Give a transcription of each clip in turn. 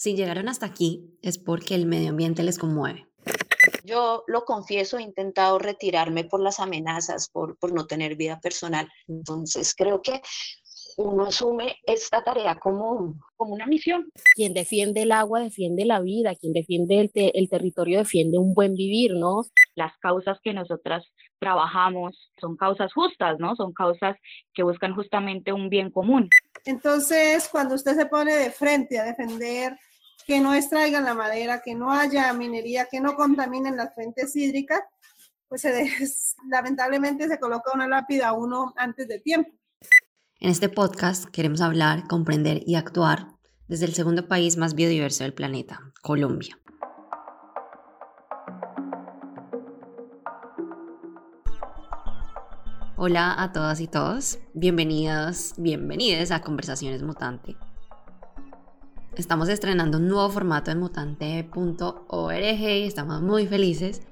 Si llegaron hasta aquí es porque el medio ambiente les conmueve. Yo lo confieso, he intentado retirarme por las amenazas, por, por no tener vida personal. Entonces creo que uno asume esta tarea como, como una misión. Quien defiende el agua defiende la vida, quien defiende el, el territorio defiende un buen vivir, ¿no? Las causas que nosotras trabajamos son causas justas, ¿no? Son causas que buscan justamente un bien común. Entonces, cuando usted se pone de frente a defender que no extraigan la madera, que no haya minería, que no contaminen las fuentes hídricas, pues lamentablemente se coloca una lápida a uno antes de tiempo. En este podcast queremos hablar, comprender y actuar desde el segundo país más biodiverso del planeta, Colombia. Hola a todas y todos, bienvenidas, bienvenidos a Conversaciones Mutante. Estamos estrenando un nuevo formato en mutante.org y estamos muy felices.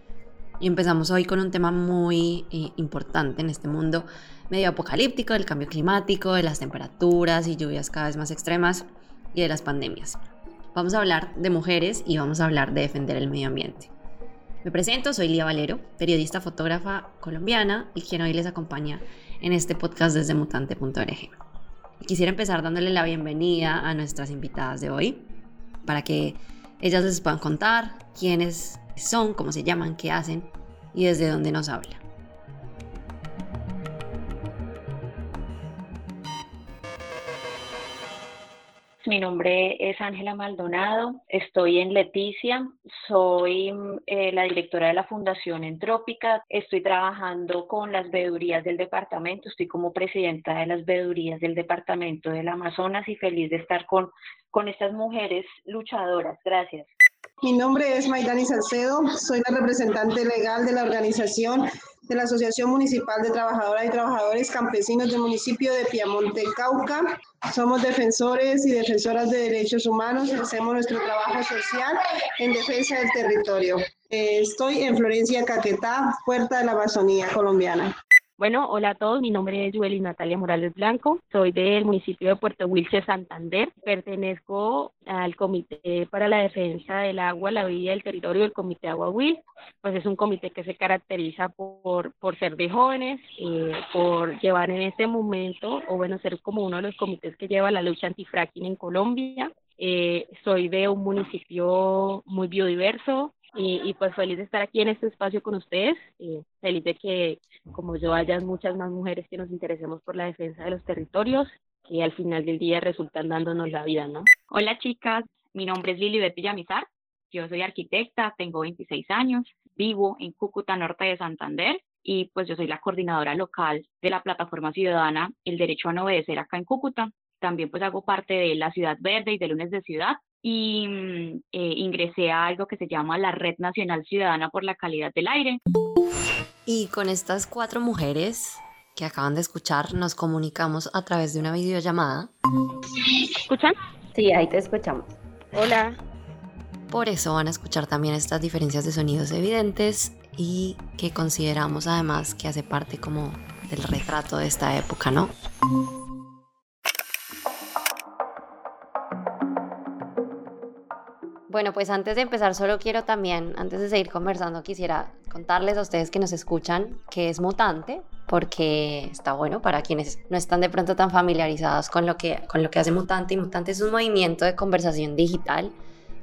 Y empezamos hoy con un tema muy eh, importante en este mundo medio apocalíptico del cambio climático, de las temperaturas y lluvias cada vez más extremas y de las pandemias. Vamos a hablar de mujeres y vamos a hablar de defender el medio ambiente. Me presento, soy Lía Valero, periodista fotógrafa colombiana y quien hoy les acompaña en este podcast desde mutante.org. Quisiera empezar dándole la bienvenida a nuestras invitadas de hoy para que ellas les puedan contar quiénes son, cómo se llaman, qué hacen y desde dónde nos hablan. Mi nombre es Ángela Maldonado, estoy en Leticia, soy eh, la directora de la Fundación Entrópica, estoy trabajando con las veedurías del departamento, estoy como presidenta de las veedurías del departamento del Amazonas y feliz de estar con, con estas mujeres luchadoras. Gracias. Mi nombre es Maidani Salcedo, soy la representante legal de la organización de la Asociación Municipal de Trabajadoras y Trabajadores Campesinos del municipio de Piamonte, Cauca. Somos defensores y defensoras de derechos humanos, hacemos nuestro trabajo social en defensa del territorio. Eh, estoy en Florencia, Caquetá, puerta de la Amazonía colombiana. Bueno, hola a todos, mi nombre es Yueli Natalia Morales Blanco, soy del municipio de Puerto Wilche, Santander, pertenezco al Comité para la Defensa del Agua, la Vida y el Territorio del Comité Agua Will, pues es un comité que se caracteriza por, por ser de jóvenes, eh, por llevar en este momento, o bueno, ser como uno de los comités que lleva la lucha antifracking en Colombia, eh, soy de un municipio muy biodiverso, y, pues feliz de estar aquí en este espacio con ustedes, eh, feliz de que como yo haya muchas más mujeres que nos interesemos por la defensa de los territorios, que al final del día resultan dándonos la vida, ¿no? Hola chicas, mi nombre es Lili Villamizar, yo soy arquitecta, tengo 26 años, vivo en Cúcuta, norte de Santander, y pues yo soy la coordinadora local de la plataforma ciudadana El Derecho a No Obedecer acá en Cúcuta. También pues hago parte de la Ciudad Verde y de Lunes de Ciudad, y mm, eh, ingresé a algo que se llama la Red Nacional Ciudadana por la Calidad del Aire. Y con estas cuatro mujeres que acaban de escuchar, nos comunicamos a través de una videollamada. ¿Escuchan? Sí, ahí te escuchamos. Hola. Por eso van a escuchar también estas diferencias de sonidos evidentes y que consideramos además que hace parte como del retrato de esta época, ¿no? Bueno, pues antes de empezar, solo quiero también, antes de seguir conversando, quisiera contarles a ustedes que nos escuchan que es mutante, porque está bueno para quienes no están de pronto tan familiarizados con lo que, con lo que hace Mutante. Y Mutante es un movimiento de conversación digital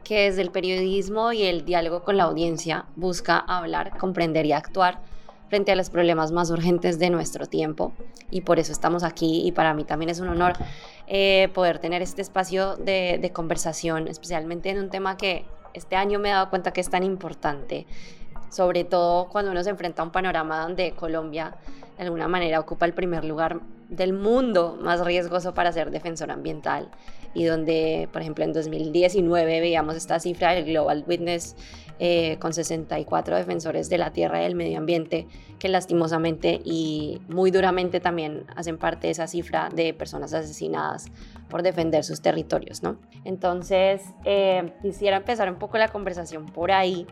que desde el periodismo y el diálogo con la audiencia busca hablar, comprender y actuar frente a los problemas más urgentes de nuestro tiempo. Y por eso estamos aquí y para mí también es un honor eh, poder tener este espacio de, de conversación, especialmente en un tema que este año me he dado cuenta que es tan importante, sobre todo cuando uno se enfrenta a un panorama donde Colombia de alguna manera ocupa el primer lugar del mundo más riesgoso para ser defensor ambiental y donde, por ejemplo, en 2019 veíamos esta cifra del Global Witness eh, con 64 defensores de la tierra y del medio ambiente que lastimosamente y muy duramente también hacen parte de esa cifra de personas asesinadas por defender sus territorios, ¿no? Entonces, eh, quisiera empezar un poco la conversación por ahí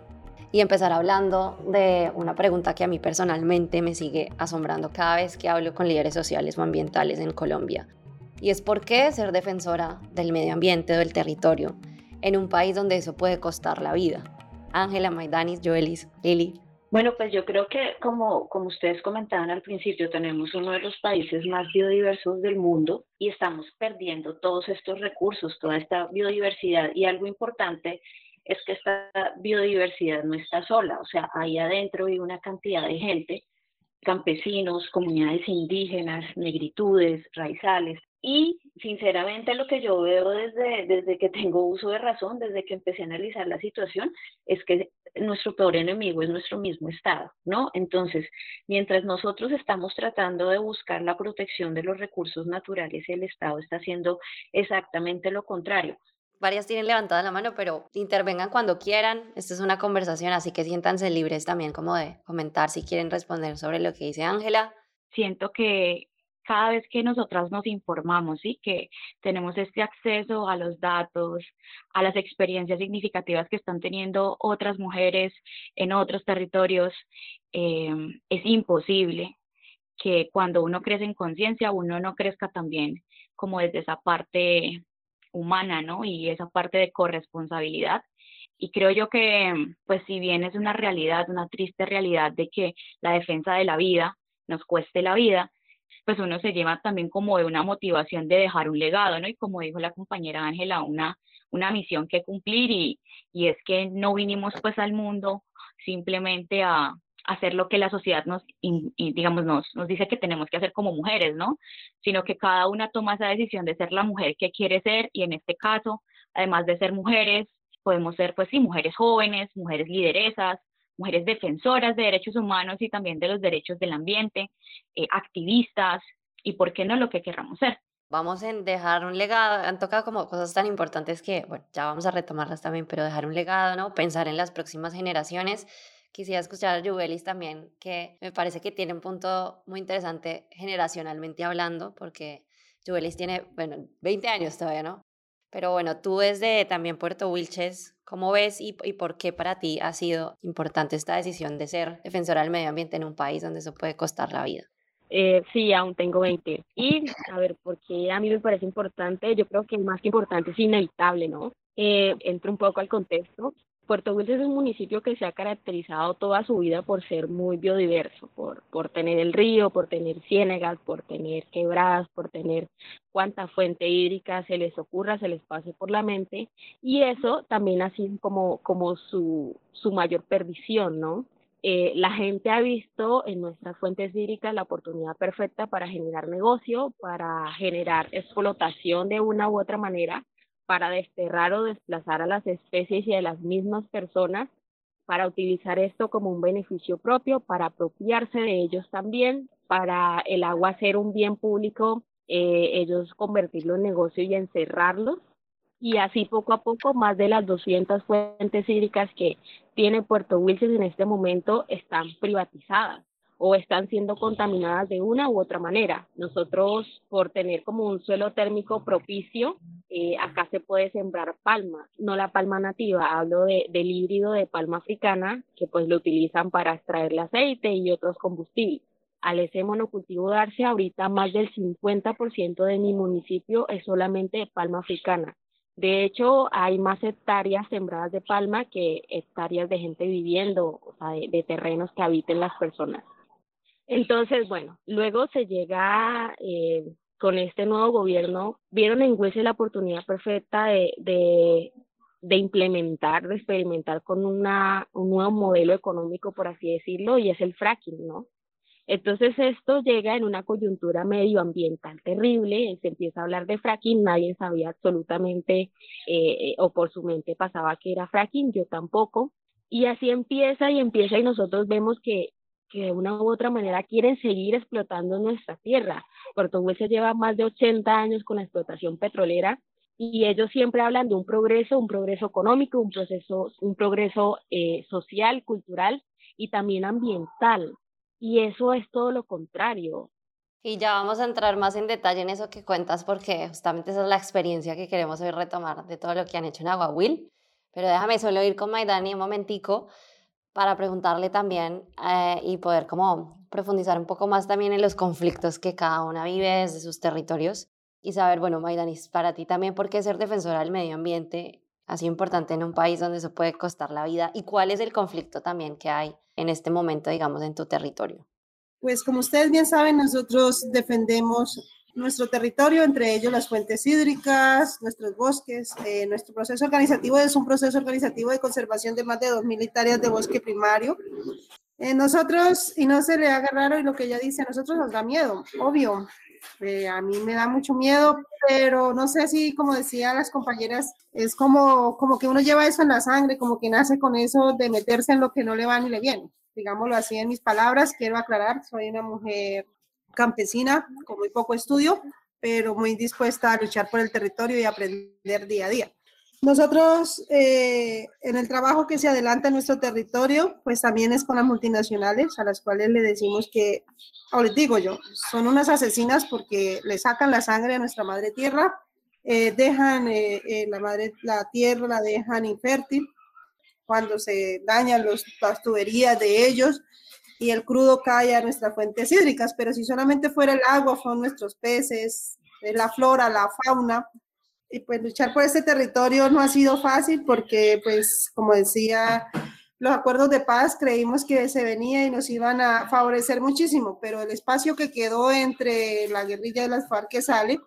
y empezar hablando de una pregunta que a mí personalmente me sigue asombrando cada vez que hablo con líderes sociales o ambientales en Colombia. Y es por qué ser defensora del medio ambiente o del territorio en un país donde eso puede costar la vida. Ángela, Maidanis, Joelis, Lili. Bueno, pues yo creo que como, como ustedes comentaban al principio, tenemos uno de los países más biodiversos del mundo y estamos perdiendo todos estos recursos, toda esta biodiversidad. Y algo importante es que esta biodiversidad no está sola, o sea, ahí adentro hay una cantidad de gente, campesinos, comunidades indígenas, negritudes, raizales, y sinceramente lo que yo veo desde, desde que tengo uso de razón, desde que empecé a analizar la situación, es que nuestro peor enemigo es nuestro mismo Estado, ¿no? Entonces, mientras nosotros estamos tratando de buscar la protección de los recursos naturales, el Estado está haciendo exactamente lo contrario. Varias tienen levantada la mano, pero intervengan cuando quieran. Esta es una conversación, así que siéntanse libres también como de comentar si quieren responder sobre lo que dice Ángela. Siento que cada vez que nosotras nos informamos y que tenemos este acceso a los datos, a las experiencias significativas que están teniendo otras mujeres en otros territorios, em, es imposible que cuando uno crece en conciencia, uno no crezca también como desde esa parte humana, ¿no? Y esa parte de corresponsabilidad. Y creo yo que, pues si bien es una realidad, una triste realidad de que la defensa de la vida nos cueste la vida, pues uno se lleva también como de una motivación de dejar un legado, ¿no? Y como dijo la compañera Ángela, una, una misión que cumplir y, y es que no vinimos pues al mundo simplemente a, hacer lo que la sociedad nos, digamos, nos, nos dice que tenemos que hacer como mujeres, ¿no? Sino que cada una toma esa decisión de ser la mujer que quiere ser y en este caso, además de ser mujeres, podemos ser, pues sí, mujeres jóvenes, mujeres lideresas, mujeres defensoras de derechos humanos y también de los derechos del ambiente, eh, activistas y, ¿por qué no, lo que querramos ser? Vamos a dejar un legado, han tocado como cosas tan importantes que, bueno, ya vamos a retomarlas también, pero dejar un legado, ¿no? Pensar en las próximas generaciones. Quisiera escuchar a Jubelis también, que me parece que tiene un punto muy interesante generacionalmente hablando, porque Jubelis tiene, bueno, 20 años todavía, ¿no? Pero bueno, tú desde también Puerto Wilches, ¿cómo ves y, y, por qué para ti ha sido importante esta decisión de ser defensora del medio ambiente en un país donde eso puede costar la vida? Eh, sí, aún tengo 20. Y a ver, porque a mí me parece importante, yo creo que más que importante es inevitable, ¿no? Eh, entro un poco al contexto. Puerto Wilches es un municipio que se ha caracterizado toda su vida por ser muy biodiverso, por, por tener el río, por tener ciénegas, por tener quebradas, por tener cuanta fuente hídrica se les ocurra, se les pase por la mente, y eso también ha sido como, como su, su mayor perdición, ¿no? Eh, la gente ha visto en nuestras fuentes hídricas la oportunidad perfecta para generar negocio, para generar explotación de una u otra manera, para desterrar o desplazar a las especies y a las mismas personas, para utilizar esto como un beneficio propio, para apropiarse de ellos también, para el agua ser un bien público, eh, ellos convertirlo en negocio y encerrarlos. Y así poco a poco más de las 200 fuentes hídricas que tiene Puerto Wilches en este momento están privatizadas o están siendo contaminadas de una u otra manera. Nosotros, por tener como un suelo térmico propicio, eh, acá se puede sembrar palma, no la palma nativa, hablo de, del híbrido de palma africana, que pues lo utilizan para extraer el aceite y otros combustibles. Al ese monocultivo darse, ahorita más del 50% de mi municipio es solamente de palma africana. De hecho, hay más hectáreas sembradas de palma que hectáreas de gente viviendo, o sea, de, de terrenos que habiten las personas. Entonces, bueno, luego se llega eh, con este nuevo gobierno, vieron en Huese la oportunidad perfecta de, de, implementar, de experimentar con una, un nuevo modelo económico, por así decirlo, y es el fracking, ¿no? Entonces esto llega en una coyuntura medioambiental terrible, se empieza a hablar de fracking, nadie sabía absolutamente eh, o por su mente pasaba que era fracking, yo tampoco, y así empieza y empieza y nosotros vemos que que de una u otra manera quieren seguir explotando nuestra tierra. Puerto Wilches lleva más de 80 años con la explotación petrolera y ellos siempre hablan de un progreso, un progreso económico, un proceso, un progreso eh, social, cultural y también ambiental. Y eso es todo lo contrario. Y ya vamos a entrar más en detalle en eso que cuentas porque justamente esa es la experiencia que queremos hoy retomar de todo lo que han hecho en Aguahuil. Pero déjame solo ir con Maidani un momentico para preguntarle también eh, y poder como profundizar un poco más también en los conflictos que cada una vive desde sus territorios y saber, bueno, Maidanis, para ti también, ¿por qué ser defensora del medio ambiente ha sido importante en un país donde eso puede costar la vida y cuál es el conflicto también que hay en este momento, digamos, en tu territorio. Pues como ustedes bien saben, nosotros defendemos nuestro territorio, entre ellos las fuentes hídricas, nuestros bosques. Eh, nuestro proceso organizativo es un proceso organizativo de conservación de más de 2.000 hectáreas de bosque primario. Eh, nosotros, y no se le haga raro y lo que ella dice, a nosotros nos da miedo, obvio. Eh, a mí me da mucho miedo, pero no sé si, como decía las compañeras, es como, como que uno lleva eso en la sangre, como que nace con eso de meterse en lo que no le va ni le viene. Digámoslo así en mis palabras, quiero aclarar, soy una mujer campesina con muy poco estudio, pero muy dispuesta a luchar por el territorio y aprender día a día. Nosotros, eh, en el trabajo que se adelanta en nuestro territorio, pues también es con las multinacionales, a las cuales le decimos que, o les digo yo, son unas asesinas porque le sacan la sangre a nuestra madre tierra, eh, dejan eh, la madre, la tierra, la dejan infértil cuando se dañan los, las tuberías de ellos, y el crudo cae a nuestras fuentes hídricas, pero si solamente fuera el agua, son nuestros peces, la flora, la fauna, y pues luchar por este territorio no ha sido fácil porque, pues, como decía, los acuerdos de paz creímos que se venía y nos iban a favorecer muchísimo, pero el espacio que quedó entre la guerrilla de las FARC que sale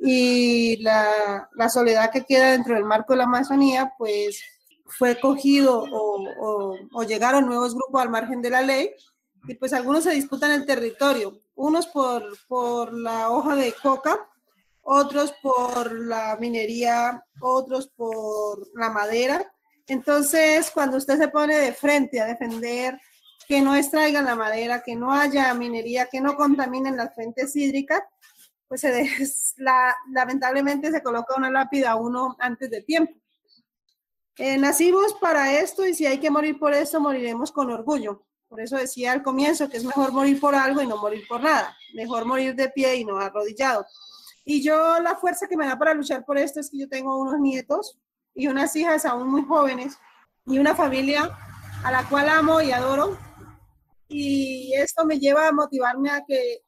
y la, la soledad que queda dentro del marco de la Amazonía, pues fue cogido o, o, llegaron nuevos grupos al margen de la ley y pues algunos se disputan el territorio, unos por, por la hoja de coca, otros por la minería, otros por la madera. Entonces, cuando usted se pone de frente a defender que no extraigan la madera, que no haya minería, que no contaminen las fuentes hídricas, pues se la, lamentablemente se coloca una lápida a uno antes de tiempo. Eh, nacimos para esto y si hay que morir por esto, moriremos con orgullo. Por eso decía al comienzo que es mejor morir por algo y no morir por nada. Mejor morir de pie y no arrodillado. Y yo la fuerza que me da para luchar por esto es que yo tengo unos nietos y unas hijas aún muy jóvenes y una familia a la cual amo y adoro. Y esto me lleva a motivarme a que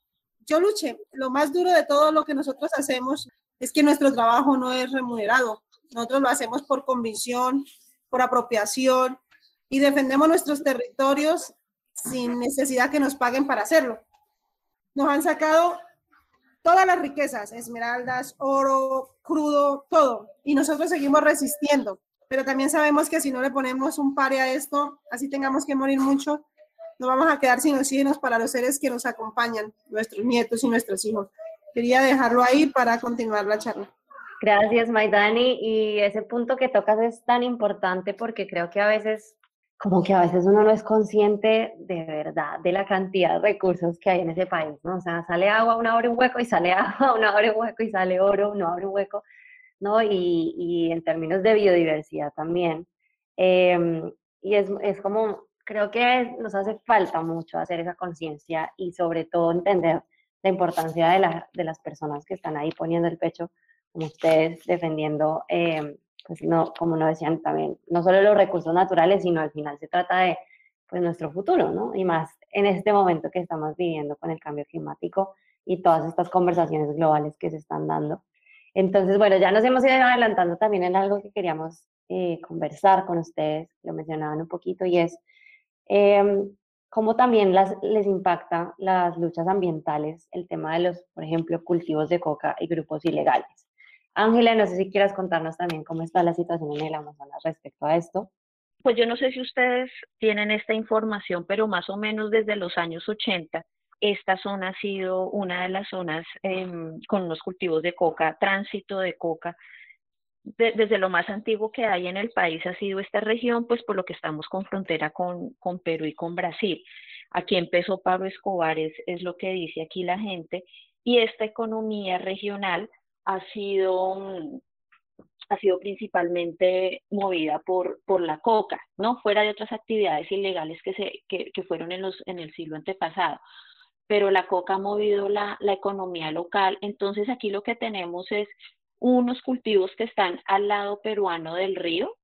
yo luche. Lo más duro de todo lo que nosotros hacemos es que nuestro trabajo no es remunerado. Nosotros lo hacemos por convicción, por apropiación y defendemos nuestros territorios sin necesidad que nos paguen para hacerlo. Nos han sacado todas las riquezas, esmeraldas, oro, crudo, todo. Y nosotros seguimos resistiendo. Pero también sabemos que si no le ponemos un pare a esto, así tengamos que morir mucho, no vamos a quedar sin oxígenos para los seres que nos acompañan, nuestros nietos y nuestros hijos. Quería dejarlo ahí para continuar la charla. Gracias, Maidani. Y ese punto que tocas es tan importante porque creo que a veces, como que a veces uno no es consciente de verdad de la cantidad de recursos que hay en ese país, ¿no? O sea, sale agua, uno abre un hueco y sale agua, uno abre un hueco y sale oro, uno abre un hueco, ¿no? Y, y en términos de biodiversidad también. Em, y es, es como, creo que nos hace falta mucho hacer esa conciencia y sobre todo entender la importancia de, la, de las personas que están ahí poniendo el pecho como ustedes defendiendo, eh, pues no, como no decían también, no solo los recursos naturales, sino al final se trata de pues nuestro futuro, ¿no? Y más en este momento que estamos viviendo con el cambio climático y todas estas conversaciones globales que se están dando. Entonces, bueno, ya nos hemos ido adelantando también en algo que queríamos eh, conversar con ustedes, lo mencionaban un poquito, y es eh, cómo también las, les impacta las luchas ambientales, el tema de los, por ejemplo, cultivos de coca y grupos ilegales. Ángela, no sé si quieras contarnos también cómo está la situación en el Amazonas respecto a esto. Pues yo no sé si ustedes tienen esta información, pero más o menos desde los años 80, esta zona ha sido una de las zonas em, con los cultivos de coca, tránsito de coca. desde lo más antiguo que hay en el país ha sido esta región, pues por lo que estamos con frontera con, con Perú y con Brasil. Aquí empezó Pablo Escobar, es, es lo que dice aquí la gente, y esta economía regional ha sido, ha sido principalmente movida por, por la coca, ¿no? Fuera de otras actividades ilegales que, se, que, que fueron en, los, en el siglo antepasado. Pero la coca ha movido la, la economía local. Entonces aquí lo que tenemos es unos cultivos que están al lado peruano del río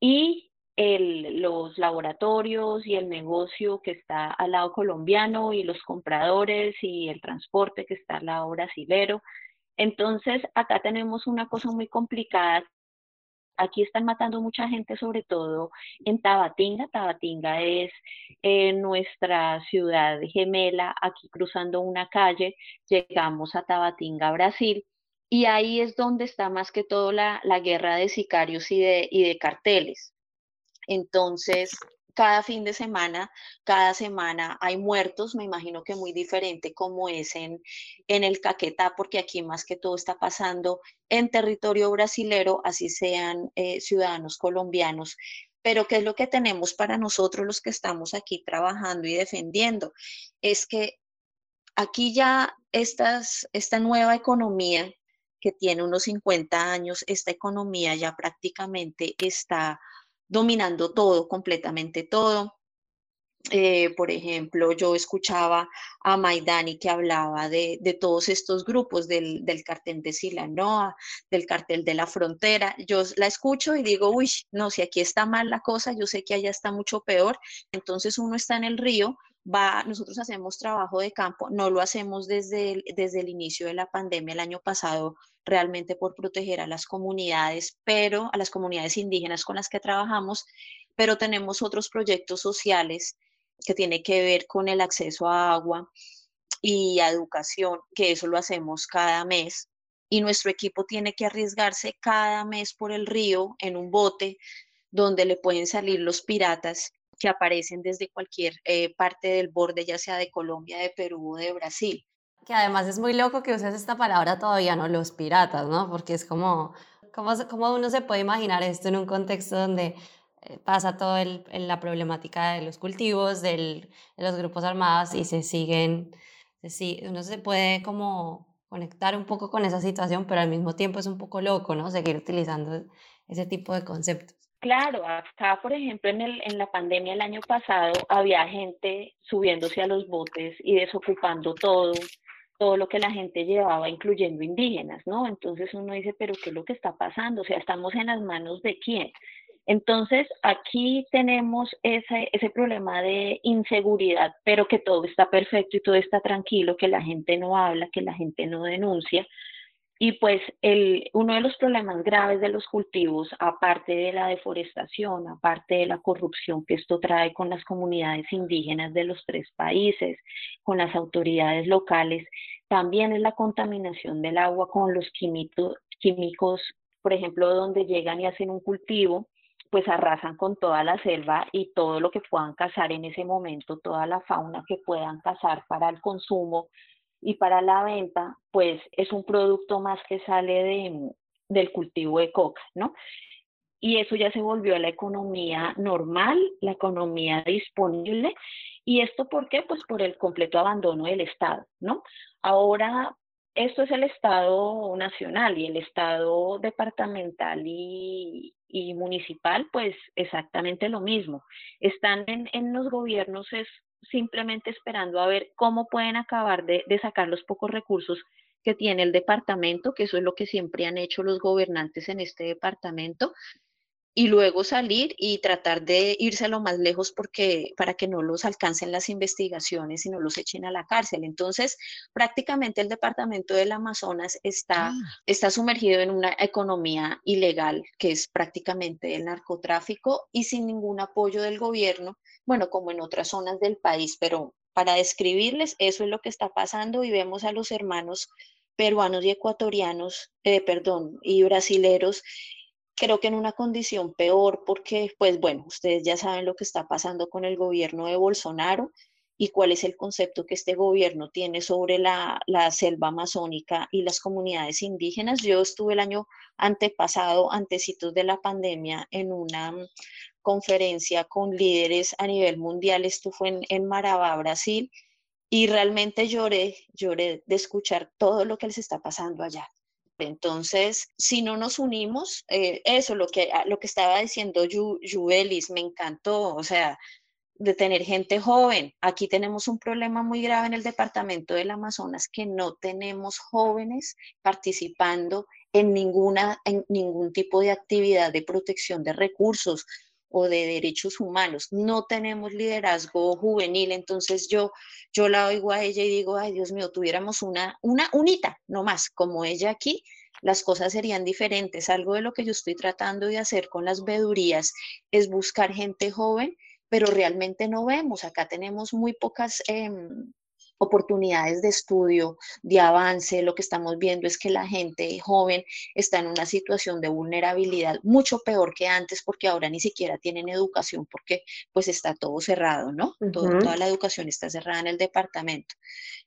y el, los laboratorios y el negocio que está al lado colombiano y los compradores y el transporte que está al lado brasilero. Entonces, acá tenemos una cosa muy complicada Aquí están matando mucha gente, sobre todo en Tabatinga. Tabatinga es eh, nuestra ciudad gemela. Aquí cruzando una calle, llegamos a Tabatinga, Brasil. Y ahí es donde está más que todo la, guerra de sicarios y de, y de carteles. Entonces, cada fin de semana, cada semana hay muertos, me imagino que muy diferente como es en, en el Caquetá, porque aquí más que todo está pasando en territorio brasilero, así sean eh, ciudadanos colombianos. Pero ¿qué es lo que tenemos para nosotros los que estamos aquí trabajando y defendiendo? Es que aquí ya estas, esta nueva economía que tiene unos 50 años, esta economía ya prácticamente está dominando todo, completamente todo. Eh, por ejemplo, yo escuchaba a Maidani que hablaba de, todos estos grupos del, cartel de Silanoa, del cartel de la frontera. Yo la escucho y digo, uy, no, si aquí está mal la cosa, yo sé que allá está mucho peor. Entonces uno está en el río, va, nosotros hacemos trabajo de campo, no lo hacemos desde desde el inicio de la pandemia el año pasado realmente por proteger a las comunidades, pero a las comunidades indígenas con las que trabajamos, pero tenemos otros proyectos sociales que tienen que ver con el acceso a agua y a educación, que eso lo hacemos cada mes. Y nuestro equipo tiene que arriesgarse cada mes por el río en un bote donde le pueden salir los piratas que aparecen desde cualquier eh, parte del borde, ya sea de Colombia, de Perú o de Brasil que además es muy loco que uses esta palabra todavía, ¿no? Los piratas, ¿no? Porque es como, ¿cómo, cómo uno se puede imaginar esto en un contexto donde eh, pasa toda la problemática de los cultivos, del, de los grupos armados y se siguen, se, uno se puede como conectar un poco con esa situación, pero al mismo tiempo es un poco loco, ¿no? Seguir utilizando ese tipo de conceptos. Claro, acá, por ejemplo, en, el, en la pandemia el año pasado había gente subiéndose a los botes y desocupando todo, todo lo que la gente llevaba, incluyendo indígenas, ¿no? Entonces uno dice, pero ¿qué es lo que está pasando? O sea, estamos en las manos de quién. Entonces, aquí tenemos ese, ese problema de inseguridad, pero que todo está perfecto y todo está tranquilo, que la gente no habla, que la gente no denuncia, y pues el, uno de los problemas graves de los cultivos, aparte de la deforestación, aparte de la corrupción que esto trae con las comunidades indígenas de los tres países, con las autoridades locales, también es la contaminación del agua con los químicos, químicos por ejemplo, donde llegan y hacen un cultivo, pues arrasan con toda la selva y todo lo que puedan cazar en ese momento, toda la fauna que puedan cazar para el consumo y para la venta, pues es un producto más que sale de, del cultivo de coca, ¿no? Y eso ya se volvió a la economía normal, la economía disponible. ¿Y esto por qué? Pues por el completo abandono del Estado, ¿no? Ahora, esto es el Estado nacional y el Estado departamental y, y municipal, pues exactamente lo mismo. Están en, en los gobiernos simplemente esperando a ver cómo pueden acabar de, sacar los pocos recursos que tiene el departamento, que eso es lo que siempre han hecho los gobernantes en este departamento, y luego salir y tratar de irse a lo más lejos porque para que no los alcancen las investigaciones y no los echen a la cárcel. Entonces, prácticamente el departamento del Amazonas está, ah. está sumergido en una economía ilegal que es prácticamente el narcotráfico y sin ningún apoyo del gobierno bueno, como en otras zonas del país, pero para describirles, eso es lo que está pasando y vemos a los hermanos peruanos y ecuatorianos, eh, perdón, y brasileros, creo que en una condición peor porque, pues bueno, ustedes ya saben lo que está pasando con el gobierno de Bolsonaro y cuál es el concepto que este gobierno tiene sobre la, la selva amazónica y las comunidades indígenas. Yo estuve el año antepasado, antecitos de la pandemia, en una conferencia con líderes a nivel mundial, esto fue en, en Marabá, Brasil, y realmente lloré, lloré de escuchar todo lo que les está pasando allá. Entonces, si no nos unimos, eh, eso, lo que, lo que estaba diciendo Juvelis, me encantó, o sea, de tener gente joven. Aquí tenemos un problema muy grave en el departamento del Amazonas, que no tenemos jóvenes participando en, ninguna, en ningún tipo de actividad de protección de recursos o de derechos humanos. No tenemos liderazgo juvenil, entonces yo, yo la oigo a ella y digo, ay Dios mío, tuviéramos una, una unita, no más, como ella aquí, las cosas serían diferentes. Algo de lo que yo estoy tratando de hacer con las vedurías es buscar gente joven, pero realmente no vemos. Acá tenemos muy pocas em, oportunidades de estudio, de avance, lo que estamos viendo es que la gente joven está en una situación de vulnerabilidad mucho peor que antes porque ahora ni siquiera tienen educación porque pues está todo cerrado, ¿no? Toda la educación está cerrada en el departamento.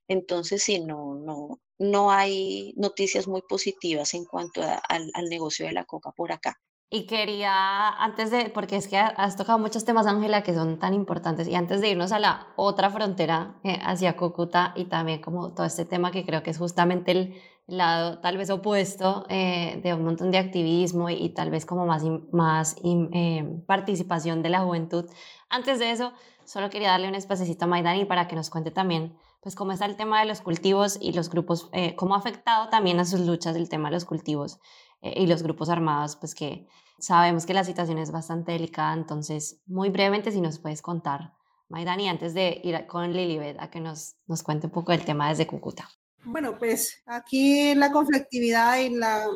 Entonces, sí, no, no, no hay noticias muy positivas en cuanto al negocio de la coca por acá. Y quería, antes de, porque es que has tocado muchos temas, Ángela, que son tan importantes, y antes de irnos a la otra frontera, eh, hacia Cúcuta, y también como todo este tema que creo que es justamente el lado tal vez opuesto eh, de un montón de activismo y, tal vez como más, más eh, participación de la juventud. Antes de eso, solo quería darle un espacecito a Maidani para que nos cuente también pues cómo está el tema de los cultivos y los grupos, cómo ha afectado también a sus luchas el tema de los cultivos eh, y los grupos armados, pues que sabemos que la situación es bastante delicada, entonces muy brevemente si nos puedes contar, Maidani, antes de ir con Lilibet a que nos, nos cuente un poco el tema desde Cúcuta. Bueno, pues aquí la conflictividad y la,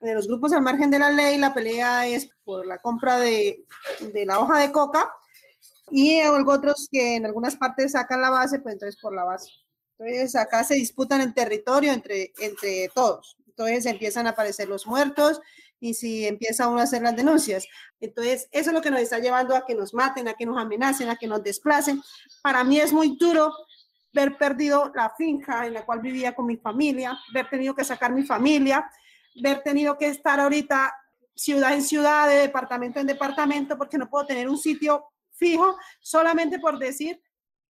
de los grupos al margen de la ley, la pelea es por la compra de, de la hoja de coca y otros que en algunas partes sacan la base, pues entonces por la base. Entonces acá se disputan el territorio entre, entre todos. Entonces empiezan a aparecer los muertos y si empieza uno a hacer las denuncias. Entonces, eso es lo que nos está llevando a que nos maten, a que nos amenacen, a que nos desplacen. Para mí es muy duro ver perdido la finca en la cual vivía con mi familia, ver tenido que sacar mi familia, ver tenido que estar ahorita ciudad en ciudad, de departamento en departamento, porque no puedo tener un sitio fijo solamente por decir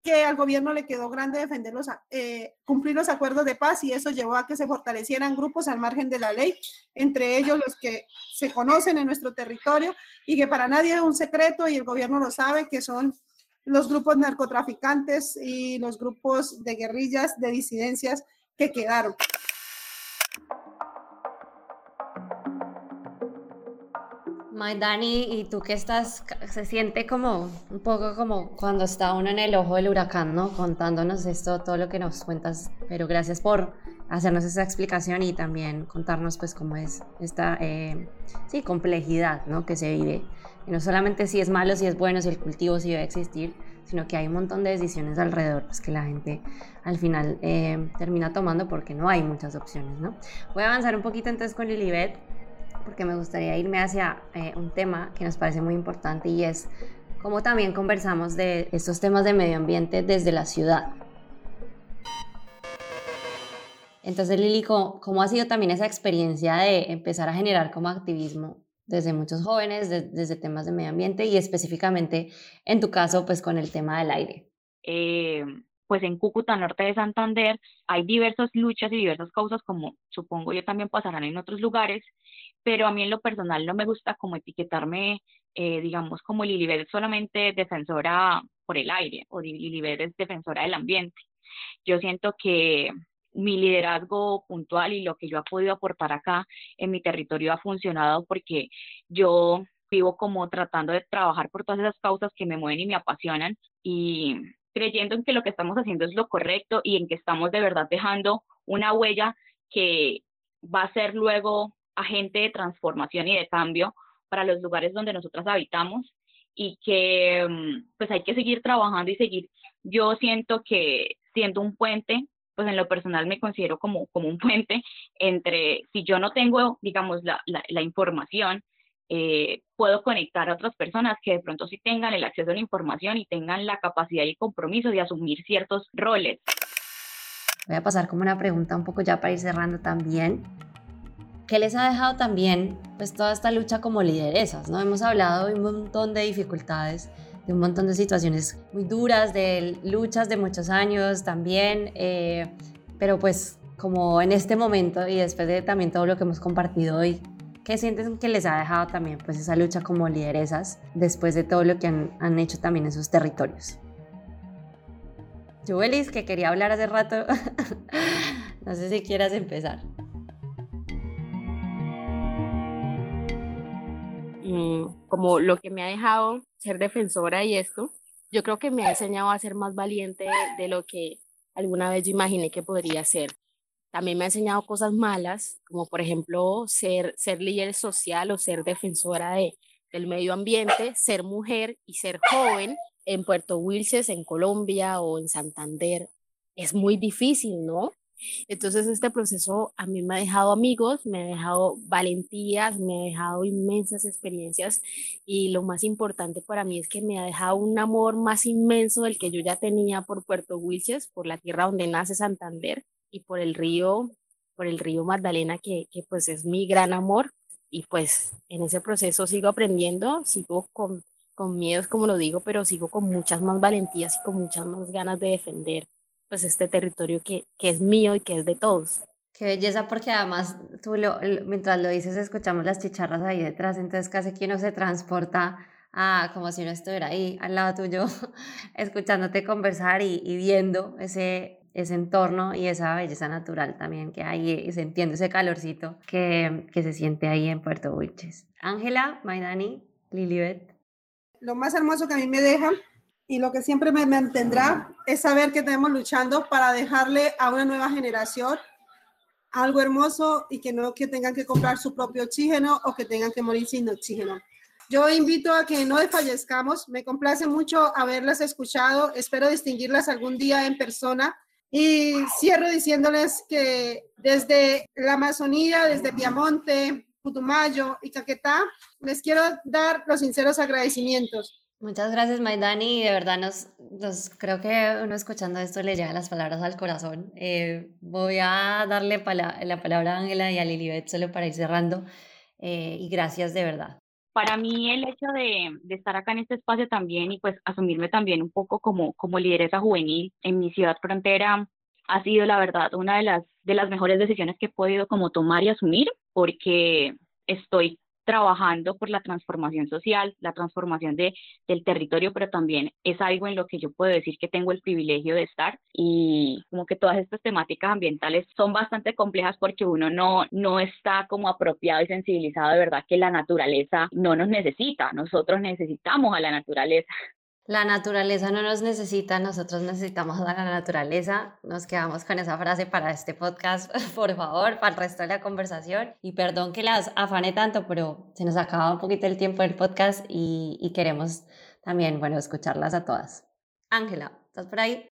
que al gobierno le quedó grande defender los, eh, cumplir los acuerdos de paz y eso llevó a que se fortalecieran grupos al margen de la ley, entre ellos los que se conocen en nuestro territorio y que para nadie es un secreto y el gobierno lo sabe, que son los grupos narcotraficantes y los grupos de guerrillas, de disidencias que quedaron. Dani, ¿y tú qué estás? Se siente como un poco como cuando está uno en el ojo del huracán, ¿no? Contándonos esto, todo lo que nos cuentas, pero gracias por hacernos esa explicación y también contarnos pues cómo es esta, eh, sí, complejidad, ¿no? Que se vive. Y no solamente si es malo, si es bueno, si el cultivo debe existir, sino que hay un montón de decisiones alrededor pues, que la gente al final eh, termina tomando porque no hay muchas opciones, ¿no? Voy a avanzar un poquito entonces con Lilibet porque me gustaría irme hacia eh, un tema que nos parece muy importante y es cómo también conversamos de estos temas de medio ambiente desde la ciudad. Entonces, Lili, ¿cómo, ha sido también esa experiencia de empezar a generar como activismo desde muchos jóvenes, desde temas de medio ambiente y específicamente en tu caso, pues con el tema del aire? Eh, pues en Cúcuta, norte de Santander, hay diversas luchas y diversas causas, como supongo yo también pasarán en otros lugares, pero a mí en lo personal no me gusta como etiquetarme, eh, digamos, como Lilibet solamente defensora por el aire o Lilibet es defensora del ambiente. Yo siento que mi liderazgo puntual y lo que yo he podido aportar acá en mi territorio ha funcionado porque yo vivo como tratando de trabajar por todas esas causas que me mueven y me apasionan y creyendo en que lo que estamos haciendo es lo correcto y en que estamos de verdad dejando una huella que va a ser luego agente de transformación y de cambio para los lugares donde nosotras habitamos y que mm, pues hay que seguir trabajando y seguir. Yo siento que siendo un puente, pues en lo personal me considero como, como un puente entre, si yo no tengo, digamos, la, la información, eh, puedo conectar a otras personas que de pronto sí tengan el acceso a la información y tengan la capacidad y compromiso de asumir ciertos roles. Voy a pasar como una pregunta un poco ya para ir cerrando también. ¿Qué les ha dejado también pues toda esta lucha como lideresas? ¿no? Hemos hablado de un montón de dificultades, de un montón de situaciones muy duras, de luchas de muchos años también, eh, pero pues como en este momento y después de también todo lo que hemos compartido hoy, ¿Qué sienten que les ha dejado también pues esa lucha como lideresas después de todo lo que han, han hecho también en sus territorios? Jubelis, que quería hablar hace rato, no sé si quieras empezar. Mm, como lo que me ha dejado ser defensora y esto, yo creo que me ha enseñado a ser más valiente de lo que alguna vez yo imaginé que podría ser. También me ha enseñado cosas malas, como por ejemplo ser, ser líder social o ser defensora de, del medio ambiente, ser mujer y ser joven en Puerto Wilches, en Colombia o en Santander. Es muy difícil, ¿no? Entonces este proceso a mí me ha dejado amigos, me ha dejado valentías, me ha dejado inmensas experiencias y lo más importante para mí es que me ha dejado un amor más inmenso del que yo ya tenía por Puerto Wilches, por la tierra donde nace Santander y por el río, por el río Magdalena que, que pues es mi gran amor y pues en ese proceso sigo aprendiendo, sigo con, con miedos como lo digo, pero sigo con muchas más valentías y con muchas más ganas de defender pues este territorio que, que es mío y que es de todos. Qué belleza, porque además tú lo, mientras lo dices escuchamos las chicharras ahí detrás, entonces casi que uno se transporta a como si uno estuviera ahí al lado tuyo, escuchándote conversar y, y, viendo ese, ese entorno y esa belleza natural también que hay y se entiende ese calorcito que, que se siente ahí en Puerto Wilches. Ángela, Maidani, Lilibet. Lo más hermoso que a mí me deja y lo que siempre me mantendrá es saber que estamos luchando para dejarle a una nueva generación algo hermoso y que no que tengan que comprar su propio oxígeno o que tengan que morir sin oxígeno. Yo invito a que no desfallezcamos. Me complace mucho haberlas escuchado. Espero distinguirlas algún día en persona. Y cierro diciéndoles que desde la Amazonía, desde Piamonte, Putumayo y Caquetá, les quiero dar los sinceros agradecimientos Muchas gracias, Maidani. De verdad, nos, nos, creo que uno escuchando esto le llegan las palabras al corazón. Eh, voy a darle la palabra a Ángela y a Lilibet solo para ir cerrando. Eh, y gracias de verdad. Para mí el hecho de, de, estar acá en este espacio también y pues asumirme también un poco como, como lideresa juvenil en mi ciudad frontera ha sido la verdad una de las, de las mejores decisiones que he podido como tomar y asumir porque estoy trabajando por la transformación social, la transformación de, del territorio, pero también es algo en lo que yo puedo decir que tengo el privilegio de estar y como que todas estas temáticas ambientales son bastante complejas porque uno no, no está como apropiado y sensibilizado de verdad que la naturaleza no nos necesita, nosotros necesitamos a la naturaleza. La naturaleza no nos necesita, nosotros necesitamos a la naturaleza. Nos quedamos con esa frase para este podcast, por favor, para el resto de la conversación. Y perdón que las afane tanto, pero se nos acaba un poquito el tiempo del podcast y, queremos también, bueno, escucharlas a todas. Ángela, ¿estás por ahí?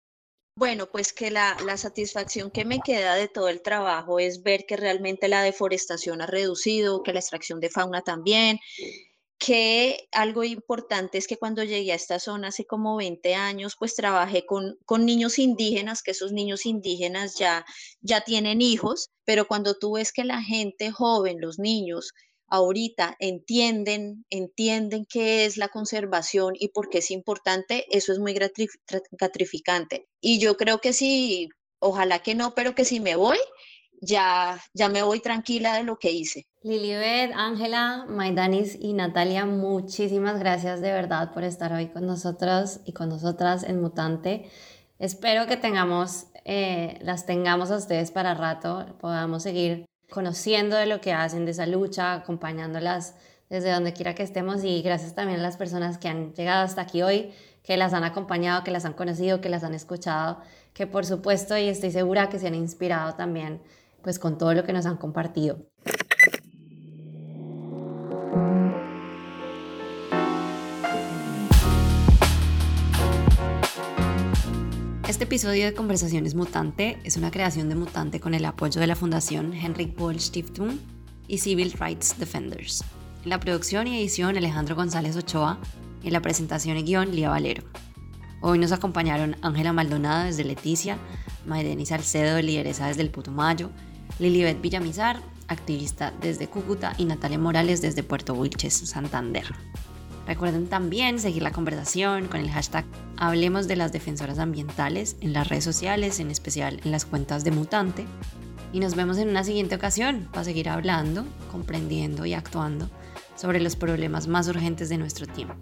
Bueno, pues que la, la, satisfacción que me queda de todo el trabajo es ver que realmente la deforestación ha reducido, que la extracción de fauna también, que algo importante es que cuando llegué a esta zona hace como 20 años, pues trabajé con, con niños indígenas, que esos niños indígenas ya, ya tienen hijos, pero cuando tú ves que la gente joven, los niños, ahorita entienden, entienden qué es la conservación y por qué es importante, eso es muy gratificante. Y yo creo que sí, ojalá que no, pero que si me voy, ya, ya me voy tranquila de lo que hice. Lilibet, Ángela, Maidanis y Natalia, muchísimas gracias de verdad por estar hoy con nosotros y con nosotras en Mutante. Espero que tengamos, eh, las tengamos a ustedes para rato, podamos seguir conociendo de lo que hacen, de esa lucha, acompañándolas desde donde quiera que estemos y gracias también a las personas que han llegado hasta aquí hoy, que las han acompañado, que las han conocido, que las han escuchado, que por supuesto y estoy segura que se han inspirado también pues con todo lo que nos han compartido. Este episodio de Conversaciones Mutante es una creación de Mutante con el apoyo de la Fundación Henrik Boll Stiftung y Civil Rights Defenders. En la producción y edición Alejandro González Ochoa en la presentación y guion Lía Valero. Hoy nos acompañaron Ángela Maldonado desde Leticia, Maideni Salcedo, lideresa desde el Putumayo, Lilibet Villamizar, activista desde Cúcuta, y Natalia Morales desde Puerto Wilches, Santander. Recuerden también seguir la conversación con el hashtag Hablemos de las Defensoras Ambientales en las redes sociales, en especial en las cuentas de Mutante. Y nos vemos en una siguiente ocasión para seguir hablando, comprendiendo y actuando sobre los problemas más urgentes de nuestro tiempo.